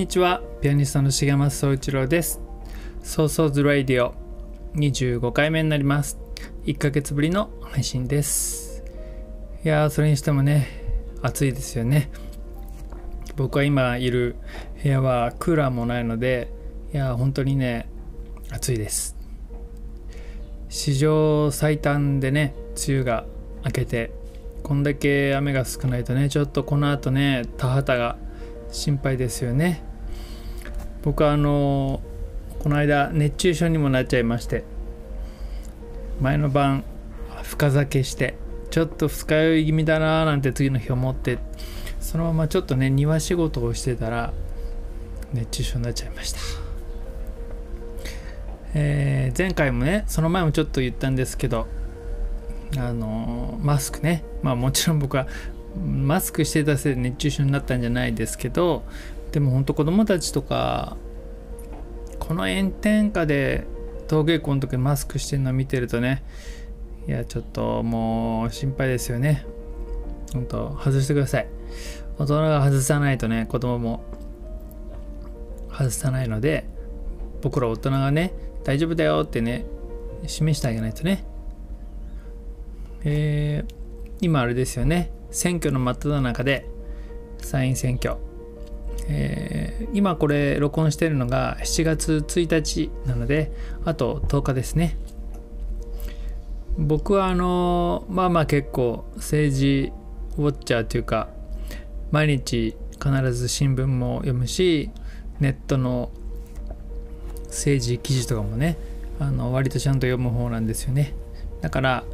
にちは。ピアニストの重松総一郎です。ソーソーズラディオ25回目になります。1ヶ月ぶりの配信です。いやーそれにしてもね暑いですよね。僕は今いる部屋はクーラーもないのでいやー本当にね暑いです。史上最短でね梅雨が明けてこんだけ雨が少ないとねちょっとこの後ね田畑が心配ですよね。僕はあのこの間熱中症にもなっちゃいまして前の晩深酒してちょっと二日酔い気味だななんて次の日思ってそのままちょっとね庭仕事をしてたら熱中症になっちゃいました、えー前回もねその前もちょっと言ったんですけどあのマスクね。まあもちろん僕はマスクしてたせいで熱中症になったんじゃないですけどでも本当子供たちとかこの炎天下で登下校の時マスクしてるの見てるとねいやちょっともう心配ですよね。本当外してください。大人が外さないとね子供も外さないので僕ら大人がね大丈夫だよってね示してあげないとね。えー今あれですよね。選挙の真っ只中で参院選挙、えー今これ録音してるのが7月1日なのであと10日ですね。僕はあのまあまあ結構政治ウォッチャーというか毎日必ず新聞も読むしネットの政治記事とかもねあの割とちゃんと読む方なんですよね。だから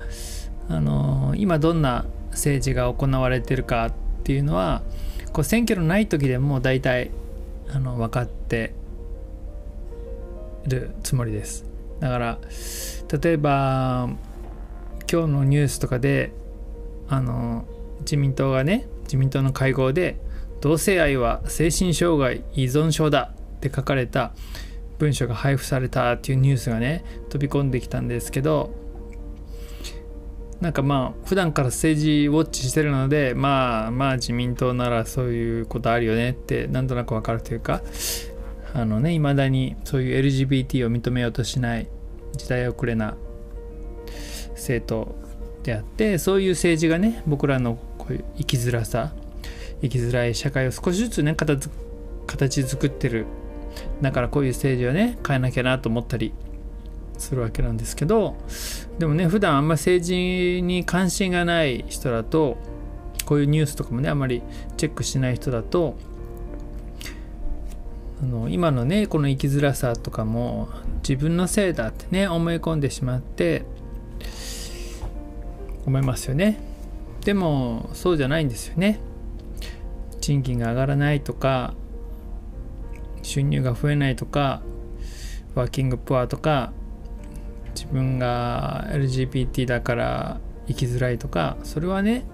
あの今どんな政治が行われてるかっていうのはこう選挙のない時でも大体あの分かってるつもりです。だから例えば今日のニュースとかであの自民党がね自民党の会合で同性愛は精神障害依存症だって書かれた文書が配布されたっていうニュースがね飛び込んできたんですけどなんかまあ普段から政治ウォッチしてるのでまあまあ自民党ならそういうことあるよねってなんとなくわかるというかあのね未だにそういう LGBT を認めようとしない時代遅れな政党であってそういう政治がね僕らのこういう生きづらさ生きづらい社会を少しずつね形形作ってる。だからこういう政治をね変えなきゃなと思ったりするわけなんですけどでもね普段あんま政治に関心がない人だとこういうニュースとかもねあんまりチェックしない人だとあの今のねこの生きづらさとかも自分のせいだってね思い込んでしまって思いますよね。でもそうじゃないんですよね。賃金が上がらないとか収入が増えないとかワーキングプアとか自分が LGBT だから生きづらいとかそれはね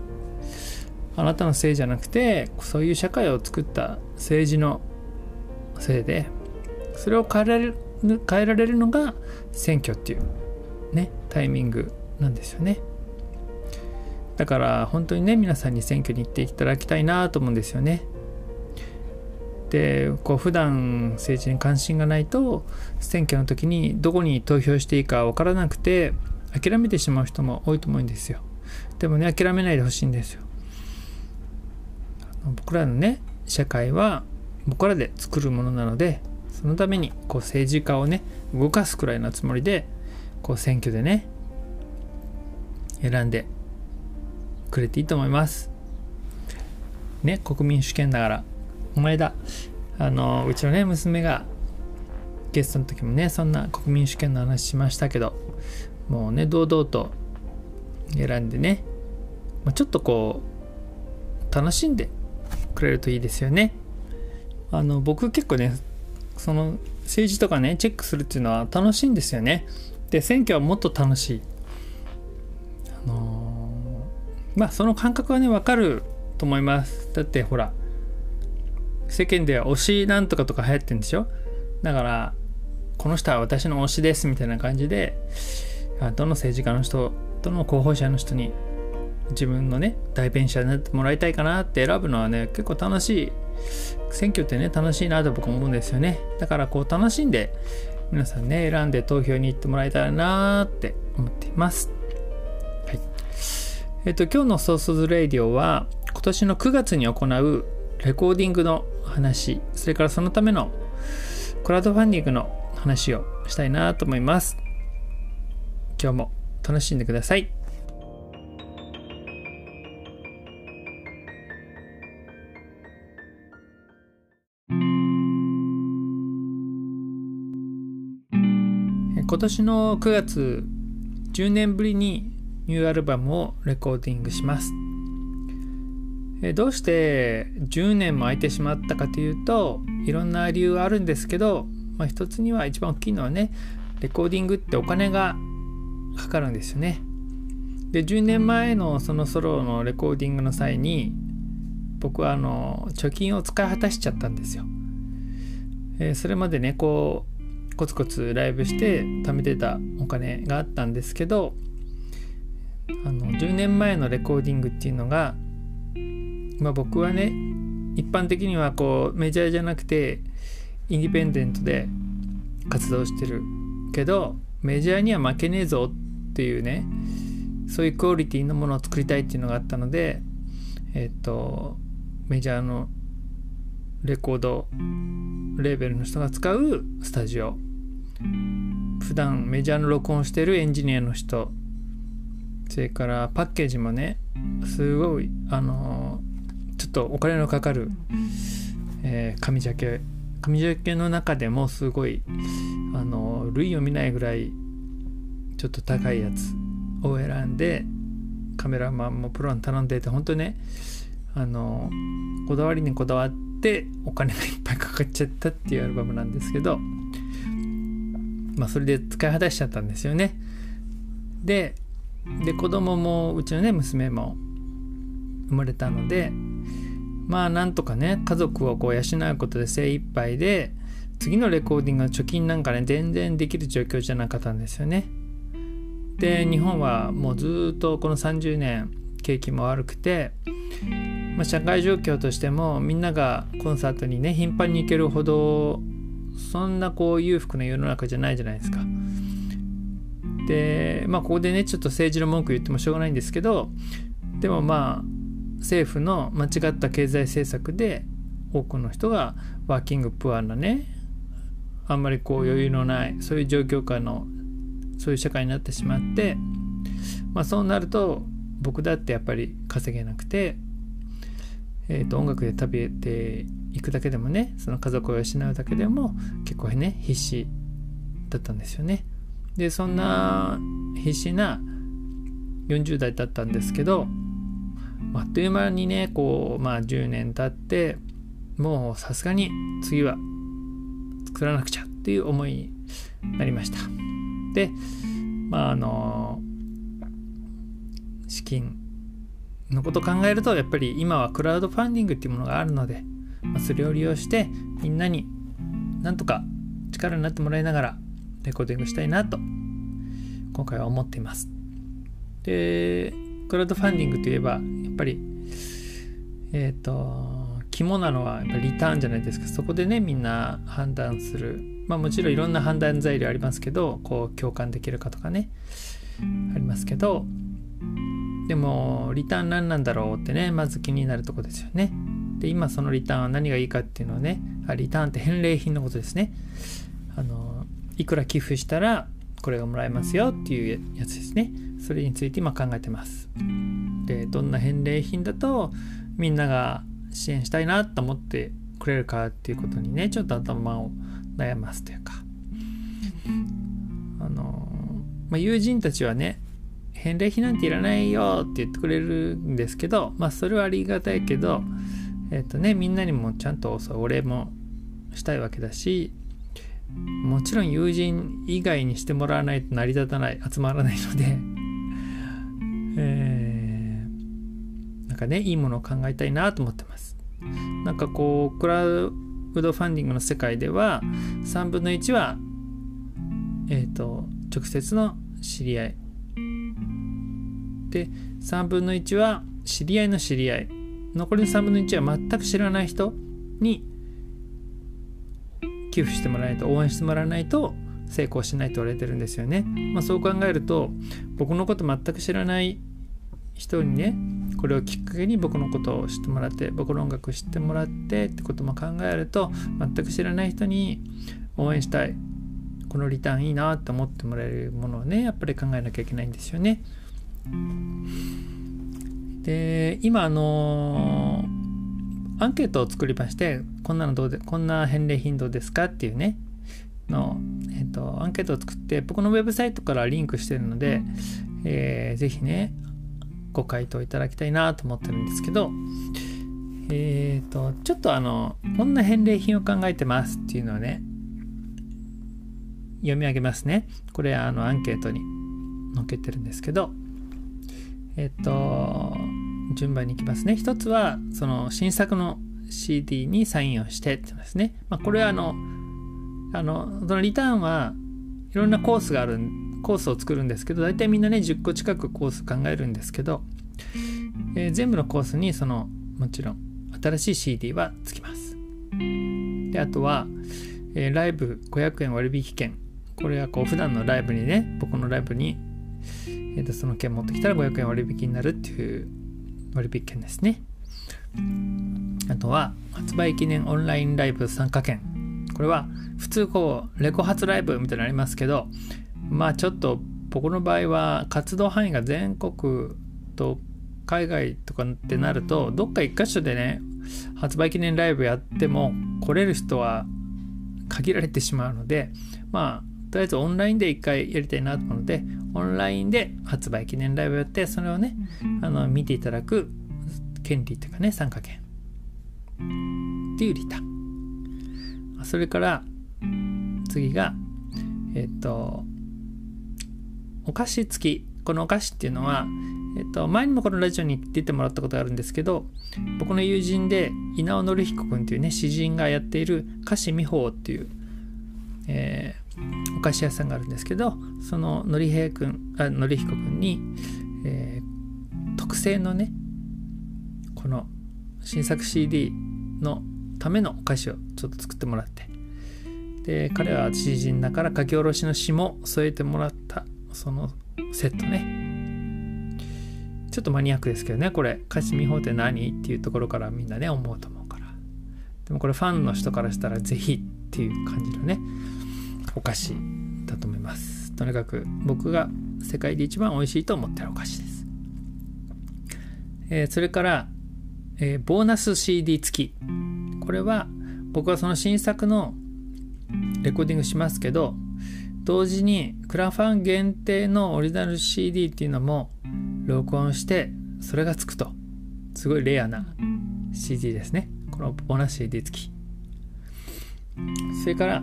あなたのせいじゃなくてそういう社会を作った政治のせいでそれを変えられる変えられるのが選挙っていうねタイミングなんですよね。だから本当にね皆さんに選挙に行っていただきたいなと思うんですよね。でこう普段政治に関心がないと選挙の時にどこに投票していいか分からなくて諦めてしまう人も多いと思うんですよ。でもね諦めないでほしいんですよ。僕らのね社会は僕らで作るものなのでそのためにこう政治家をね動かすくらいのつもりでこう選挙でね選んでくれていいと思います。ね国民主権だから。お前だあのうちのね娘がゲストの時もねそんな国民主権の話しましたけどもうね堂々と選んでね、まあ、ちょっとこう楽しんでくれるといいですよね。あの僕結構ねその政治とかねチェックするっていうのは楽しいんですよね。で選挙はもっと楽しい。あのー、まあその感覚はね分かると思います。だってほら世間では推しなんとかとか流行ってんでしょ？だからこの人は私の推しですみたいな感じでどの政治家の人どの候補者の人に自分のね代弁者になってもらいたいかなって選ぶのはね結構楽しい。選挙ってね楽しいなと僕思うんですよね。だからこう楽しんで皆さんね選んで投票に行ってもらいたいなって思っています。はい。えっ、と今日のソースズレイディオは今年の9月に行うレコーディングの話それからそのためのクラウドファンディングの話をしたいなと思います。今日も楽しんでください。今年の9月10年ぶりにニューアルバムをレコーディングします。どうして10年も空いてしまったかというといろんな理由はあるんですけど、まあ、一つには一番大きいのはねレコーディングってお金がかかるんですよね。で10年前のそのソロのレコーディングの際に僕はあの貯金を使い果たしちゃったんですよ、えー、それまでねこうコツコツライブして貯めてたお金があったんですけどあの10年前のレコーディングっていうのが、まあ、僕はね一般的にはこうメジャーじゃなくてインディペンデントで活動してるけどメジャーには負けねえぞっていうねそういうクオリティのものを作りたいっていうのがあったのでえっとメジャーのレコードレーベルの人が使うスタジオ。普段メジャーの録音してるエンジニアの人。それからパッケージもねすごいあのちょっとお金のかかる、えー、紙ジャケ紙ジャケの中でもすごいあの類を見ないぐらいちょっと高いやつを選んでカメラマンもプロに頼んでて本当ねあのこだわりにこだわってお金がいっぱいかかっちゃったっていうアルバムなんですけどまあそれで使い果たしちゃったんですよね。でで子供もうちのね娘も生まれたのでまあなんとかね家族をこう養うことで精一杯で次のレコーディングの貯金なんかね全然できる状況じゃなかったんですよねで日本はもうずっとこの30年景気も悪くてまあ、社会状況としてもみんながコンサートにね頻繁に行けるほどそんなこう裕福な世の中じゃないじゃないですか。でまあここでねちょっと政治の文句言ってもしょうがないんですけどでもまあ政府の間違った経済政策で多くの人がワーキングプアなね。あんまりこう余裕のないそういう状況下のそういう社会になってしまってまあそうなると僕だってやっぱり稼げなくてえー、と音楽で食べていくだけでもねその家族を養うだけでも結構ね必死だったんですよね。でそんな必死な40代だったんですけどあっという間にねこうまあ10年経ってもうさすがに次は作らなくちゃっていう思いになりました。でまああの資金のこと考えるとやっぱり今はクラウドファンディングっていうものがあるので、まあ、それを利用してみんなになんとか力になってもらいながらレコーディングしたいなと今回は思っています。でクラウドファンディングといえばやっぱりえっ、ー、と肝なのはやっぱリターンじゃないですか。そこでねみんな判断する。まあもちろんいろんな判断材料ありますけどこう共感できるかとかねありますけどでもリターン何なんだろうってねまず気になるとこですよね。で今そのリターンは何がいいかっていうのをねあリターンって返礼品のことですね。あのいくら寄付したらこれがもらえますよっていうやつですね。それについて今考えてます。でどんな返礼品だとみんなが支援したいなと思ってくれるかっていうことにねちょっと頭を悩ますというか。あの、まあ、友人たちはね返礼品なんていらないよって言ってくれるんですけどまあそれはありがたいけどえっ、とねみんなにもちゃんとお礼もしたいわけだしもちろん友人以外にしてもらわないと成り立たない集まらないので えー、なんかねいいものを考えたいなと思ってます。なんかこうクラウドファンディングの世界では3分の1はえっ、ー、と直接の知り合い。で3分の1は知り合いの知り合い。残りの3分の1は全く知らない人に寄付してもらわないと応援してもらわないと成功しないと言われてるんですよね。まあ、そう考えると僕のこと全く知らない人にねこれをきっかけに僕のことを知ってもらって僕の音楽を知ってもらってってことも考えると全く知らない人に応援したいこのリターンいいなって思ってもらえるものをねやっぱり考えなきゃいけないんですよね。で今あのー、アンケートを作りましてこんなのどうでこんな返礼品どうですかっていうね。の、えーと、アンケートを作って僕のウェブサイトからリンクしてるので、えー、ぜひねご回答いただきたいなと思ってるんですけどえっ、ー、とちょっとあのこんな返礼品を考えてますっていうのをね読み上げますね。これあのアンケートに載っけてるんですけどえっ、ー、と順番にいきますね。一つはその新作の CD にサインをしてってですね、まあ、これはあのあのそのリターンはいろんなコースがあるコースを作るんですけど大体みんなね10個近くコース考えるんですけど、えー、全部のコースにそのもちろん新しい CD はつきます。であとは、えー、ライブ500円割引券。これはこう普段のライブにね僕のライブに、えー、とその券持ってきたら500円割引になるっていう割引券ですね。あとは発売記念オンラインライブ参加券。これは普通こうレコ発ライブみたいなのありますけどまあちょっと僕の場合は活動範囲が全国と海外とかってなるとどっか一箇所でね発売記念ライブやっても来れる人は限られてしまうのでまあとりあえずオンラインで一回やりたいなと思うのでオンラインで発売記念ライブやってそれをねあの見ていただく権利というかね参加権。っていうリターン。それから次がえっとお菓子付き。このお菓子っていうのは、えっと、前にもこのラジオに出てもらったことがあるんですけど僕の友人で稲尾紀彦君っていうね詩人がやっている菓子美宝っていう、えー、お菓子屋さんがあるんですけどその紀平君あ紀彦君に、えー、特製のねこの新作 CD のためのお菓子をちょっと作ってもらってで彼は詩人だから書き下ろしの詩も添えてもらったそのセットね。ちょっとマニアックですけどねこれ。歌詞見法って何？っていうところからみんなね思うと思うから。でもこれファンの人からしたら是非っていう感じのねお菓子だと思います。とにかく僕が世界で一番美味しいと思ってるお菓子です、えー、それからえー、ボーナス CD 付き。これは僕はその新作のレコーディングしますけど同時にクラファン限定のオリジナル CD っていうのも録音してそれがつくと。すごいレアな CD ですね。このボーナス CD 付き。それから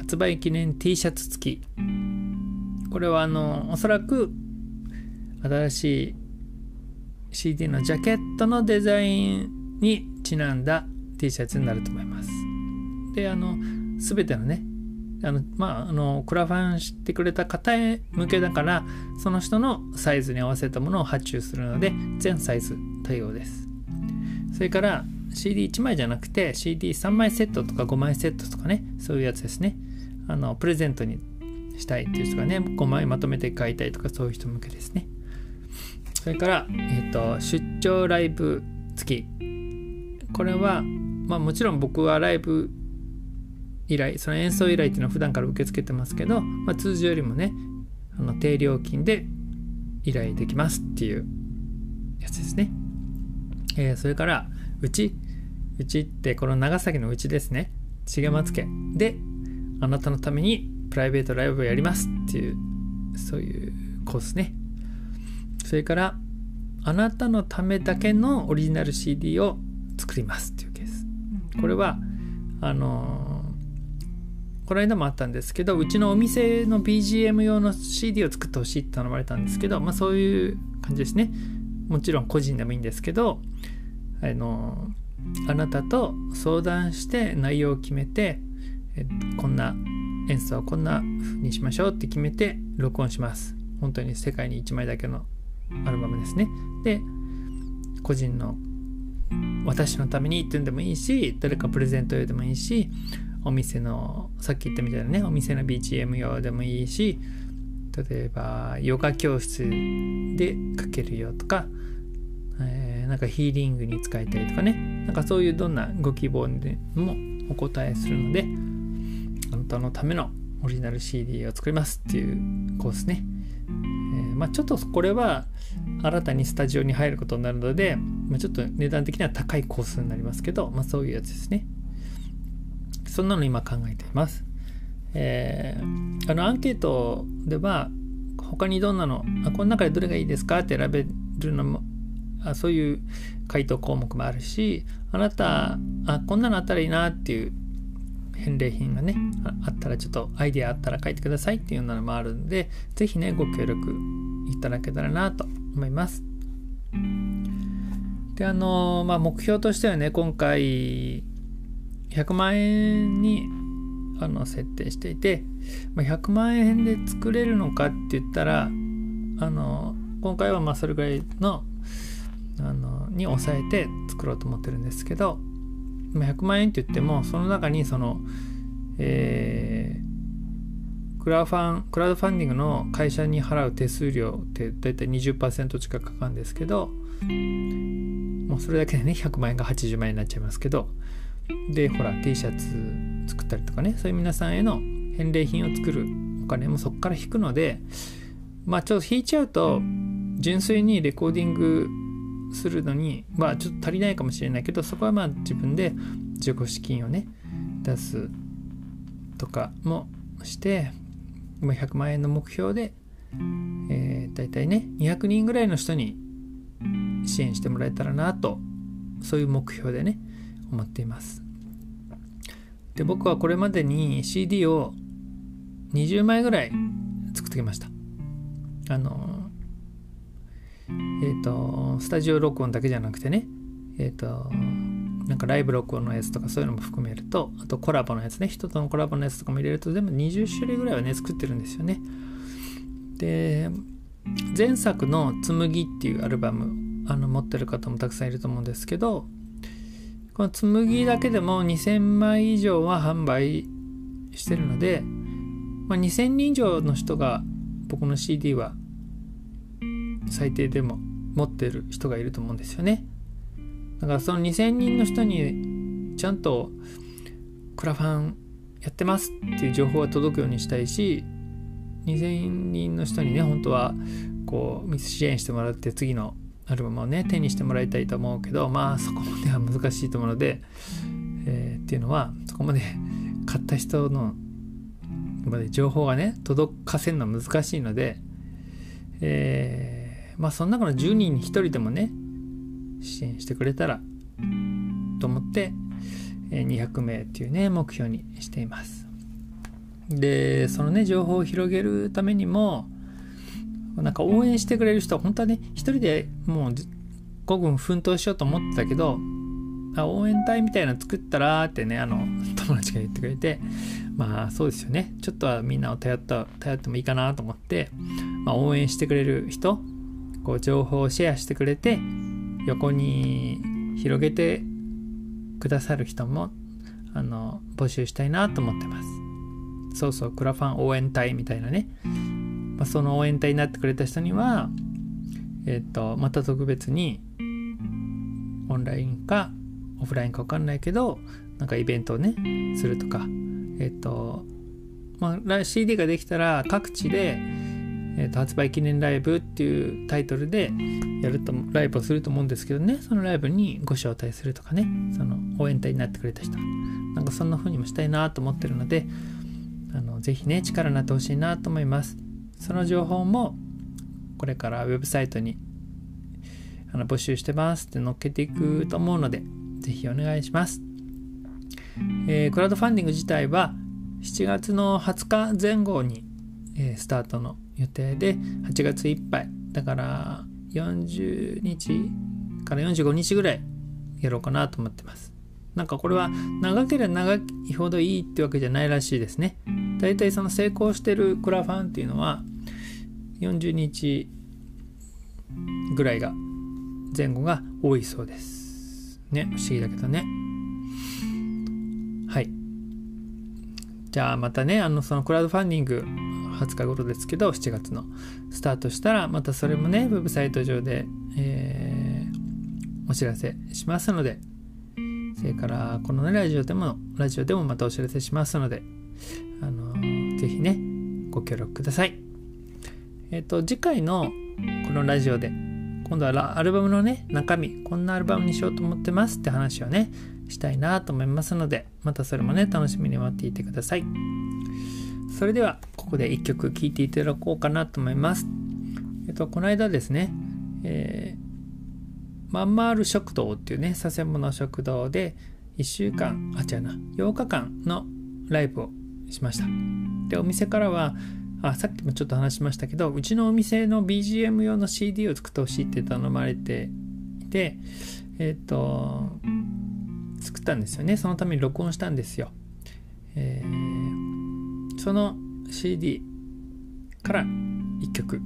発売記念 T シャツ付きこれはあのおそらく新しい CD のジャケットのデザインにちなんだ T シャツになると思います。で、あの、すべてのね、あの、まあ、あの、クラファンしてくれた方へ向けだから、その人のサイズに合わせたものを発注するので、全サイズ対応です。それから、CD1 枚じゃなくて CD3 枚セットとか5枚セットとかね、そういうやつですね。あの、プレゼントにしたいっていう人がね、5枚まとめて買いたいとかそういう人向けですね。それから、えーと、出張ライブ付き。これは、まあ、もちろん僕はライブ依頼その演奏依頼っていうのは普段から受け付けてますけど、まあ、通常よりもねあの低料金で依頼できますっていうやつですね、えー、それからうち。うちってこの長崎のうちですね。重松家。であなたのためにプライベートライブをやりますっていうそういうコースね。それからあなたのためだけのオリジナル CD を作りますっていうケース。これはあのー、この間もあったんですけどうちのお店の BGM 用の CD を作ってほしいって頼まれたんですけどまあそういう感じですね。もちろん個人でもいいんですけどあのー、あなたと相談して内容を決めてえこんな演奏はこんな風にしましょうって決めて録音します。本当に世界に1枚だけのアルバムですね。で個人の私のためにっていうんでもいいし誰かプレゼント用でもいいしお店のさっき言ったみたいなねお店の BGM 用でもいいし例えばヨガ教室でかけるよとか、えー、なんかヒーリングに使いたいとかね。なんかそういうどんなご希望でもお答えするのであなたのためのオリジナル CD を作りますっていうコースね。えー、まあ、ちょっとこれは新たにスタジオに入ることになるので、まあ、ちょっと値段的には高いコースになりますけど、まあ、そういうやつですね。そんなの今考えています。えー、あのアンケートでは他にどんなのあこの中でどれがいいですかって選べるのもあそういう回答項目もあるしあなたあこんなのあったらいいなっていう返礼品がねあったらちょっとアイデアあったら書いてくださいっていうのもあるんで是非ねご協力いただけたらなと思います。であのまあ目標としてはね今回100万円にあの設定していて、まあ、100万円で作れるのかって言ったらあの今回はまあそれぐらいのあのに抑えて作ろうと思ってるんですけど100万円って言ってもその中にその、えー、クラファンクラウドファンディングの会社に払う手数料って大体20%近くかかるんですけどもうそれだけでね100万円が80万円になっちゃいますけどでほら T シャツ作ったりとかねそういう皆さんへの返礼品を作るお金もそこから引くのでまあちょっと引いちゃうと純粋にレコーディングするのにまあちょっと足りないかもしれないけどそこはまあ自分で自己資金をね出すとかもして100万円の目標で、えー、大体ね200人ぐらいの人に支援してもらえたらなとそういう目標でね思っています。で僕はこれまでに CD を20枚ぐらい作ってきました。あのえっ、ー、と、スタジオ録音だけじゃなくてね、えっ、ー、と、なんかライブ録音のやつとかそういうのも含めると、あとコラボのやつね、人とのコラボのやつとかも入れると全部20種類ぐらいはね、作ってるんですよね。で、前作の「紬」っていうアルバムあの持ってる方もたくさんいると思うんですけどこの紬だけでも2000枚以上は販売してるので、まあ、2000人以上の人が僕の CD は最低でも持ってる人がいると思うんですよね。だからその2000人の人にちゃんとクラファンやってますっていう情報が届くようにしたいし2000人の人にね本当はこう支援してもらって次のアルバムをね手にしてもらいたいと思うけどまあそこまでは難しいと思うので、えー、っていうのはそこまで 買った人のまで情報がね届かせるのは難しいので、えーまあその中の10人に1人でもね支援してくれたらと思って200名っていうね目標にしています。でそのね情報を広げるためにもなんか応援してくれる人は本当はね一人でもう5分奮闘しようと思ってたけどあ応援隊みたいなの作ったらってねあの友達が言ってくれてまあそうですよね。ちょっとはみんなを頼った頼ってもいいかなと思って、まあ、応援してくれる人こう情報をシェアしてくれて横に広げてくださる人もあの募集したいなと思ってます。そうそうクラファン応援隊みたいなね、まあ、その応援隊になってくれた人にはえっ、ー、とまた特別にオンラインかオフラインか分かんないけどなんかイベントをねするとか。えっ、とまあ CD ができたら各地で、えー、と発売記念ライブっていうタイトルでやるとライブをすると思うんですけどね。そのライブにご招待するとかね。その応援隊になってくれた人。なんかそんな風にもしたいなと思ってるのであのぜひね力になってほしいなと思います。その情報もこれからウェブサイトにあの募集してますって載っけていくと思うのでぜひお願いします、えー、クラウドファンディング自体は7月の20日前後に、えー、スタートの予定で8月いっぱい。だから40日から45日ぐらいやろうかなと思ってます。なんかこれは長ければ長いほどいいってわけじゃないらしいですね。大体その成功してるクラファンっていうのは40日ぐらいが前後が多いそうです。ね。不思議だけどね。はい。じゃあまたねあのそのクラウドファンディング20日頃ですけど7月の。スタートしたらまたそれもねウェブサイト上で、えー、お知らせしますので。それからこの、ね、ラジオでもラジオでもまたお知らせしますので。あのぜひねご協力ください。えっ、ー、と次回のこのラジオで今度はアルバムのね中身こんなアルバムにしようと思ってますって話をねしたいなと思いますのでまたそれもね楽しみに待っていてくださいそれではここで1曲聴いていただこうかなと思います。えっとこの間ですね、えーまんまる食堂っていうね佐世保の食堂で1週間あ違うな8日間のライブをしました。でお店からはあさっきもちょっと話しましたけどうちのお店の BGM 用の CD を作ってほしいって頼まれていてえっ、ー、と作ったんですよね。そのために録音したんですよ、えー、その CD から1曲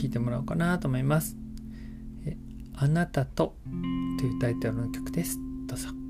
聴いてもらおうかなと思いますあなたとというタイトルの曲です。どうぞ。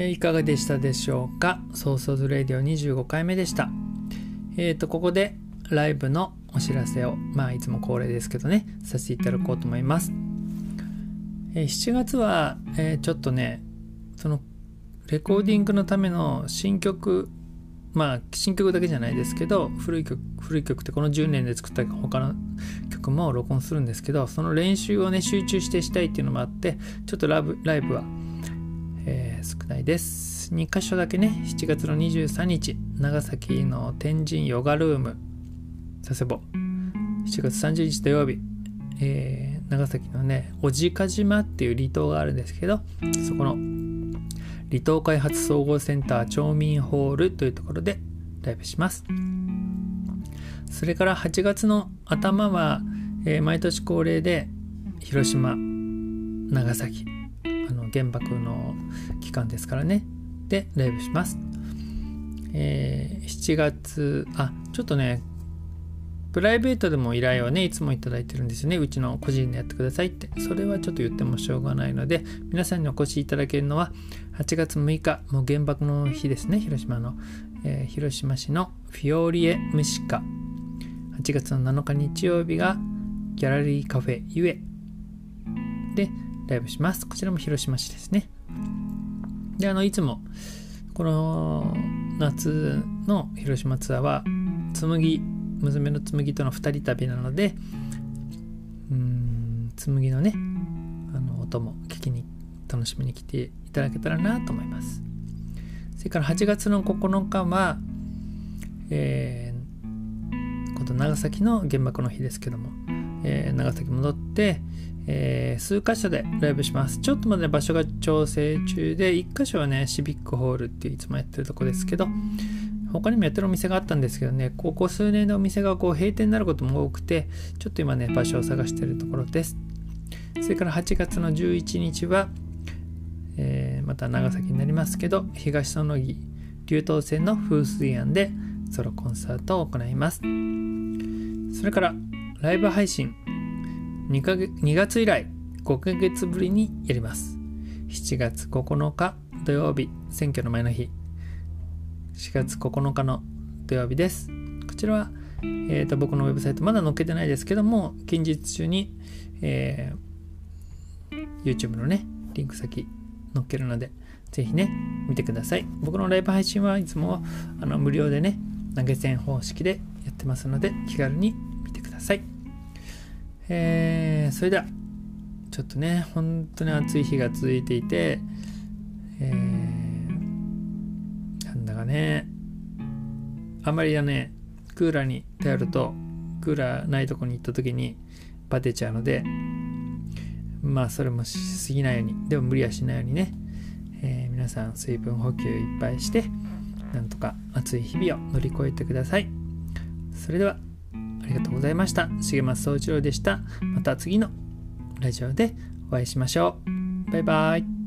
え、いかがでしたでしょうか？ソーソーズレディオ25回目でした。えっ、ー、と、ここでライブのお知らせを、まあいつも恒例ですけどね、させていただこうと思います。えー、7月は、えちょっとね、そのレコーディングのための新曲、まあ新曲だけじゃないですけど、古い曲、古い曲ってこの10年で作った他の曲も録音するんですけど、その練習をね、集中してしたいっていうのもあって、ちょっとラブライブはえー、少ないです。2箇所だけね、7月の23日、長崎の天神ヨガルーム、佐世保。7月30日土曜日、えー、長崎のね、小値賀島っていう離島があるんですけど、そこの離島開発総合センター町民ホールというところでライブします。それから8月の頭は、えー、毎年恒例で広島、長崎、あの原爆の期間ですからね。で、ライブします。えー、7月、あ、ちょっとね、プライベートでも依頼をね、いつもいただいてるんですよね。うちの個人でやってくださいって。それはちょっと言ってもしょうがないので、皆さんにお越しいただけるのは、8月6日、もう原爆の日ですね、広島の。えー、広島市のフィオリエ・ムシカ。8月の7日日曜日が、ギャラリーカフェゆえ。で、ライブします。こちらも広島市ですね。で、あの、いつも、この夏の広島ツアーは、紬、娘の紬との2人旅なので、うん、紬のね、あの、音も聞きに、楽しみに来ていただけたらなと思います。それから8月の9日は、えー、今度長崎の原爆の日ですけども、えー、長崎戻って、えー、数箇所でライブします。ちょっとまだ場所が調整中で、1箇所はね、シビックホールっていつもやってるとこですけど、他にもやってるお店があったんですけどね、ここ数年でお店がこう閉店になることも多くて、ちょっと今ね、場所を探してるところです。それから8月の11日は、えー、また長崎になりますけど、東園木流東線の風水庵でソロコンサートを行います。それから、ライブ配信 2, か月2月以来5ヶ月ぶりにやります。7月9日土曜日、選挙の前の日。4月9日の土曜日です。こちらは、えーと、僕のウェブサイトまだ載っけてないですけども、近日中に、えー、YouTube のね、リンク先載っけるので、ぜひね、見てください。僕のライブ配信はいつもあの無料でね、投げ銭方式でやってますので、気軽に見てください。えー、それでは、ちょっとね、本当に暑い日が続いていて、えー、なんだかね、あんまりだね、クーラーに頼ると、クーラーないとこに行った時にバテちゃうので、まあそれもしすぎないように、でも無理はしないようにね、えー、皆さん水分補給いっぱいして、なんとか暑い日々を乗り越えてください。それではりがとうございました。重松総一郎でした。また次のラジオでお会いしましょう。バイバイ。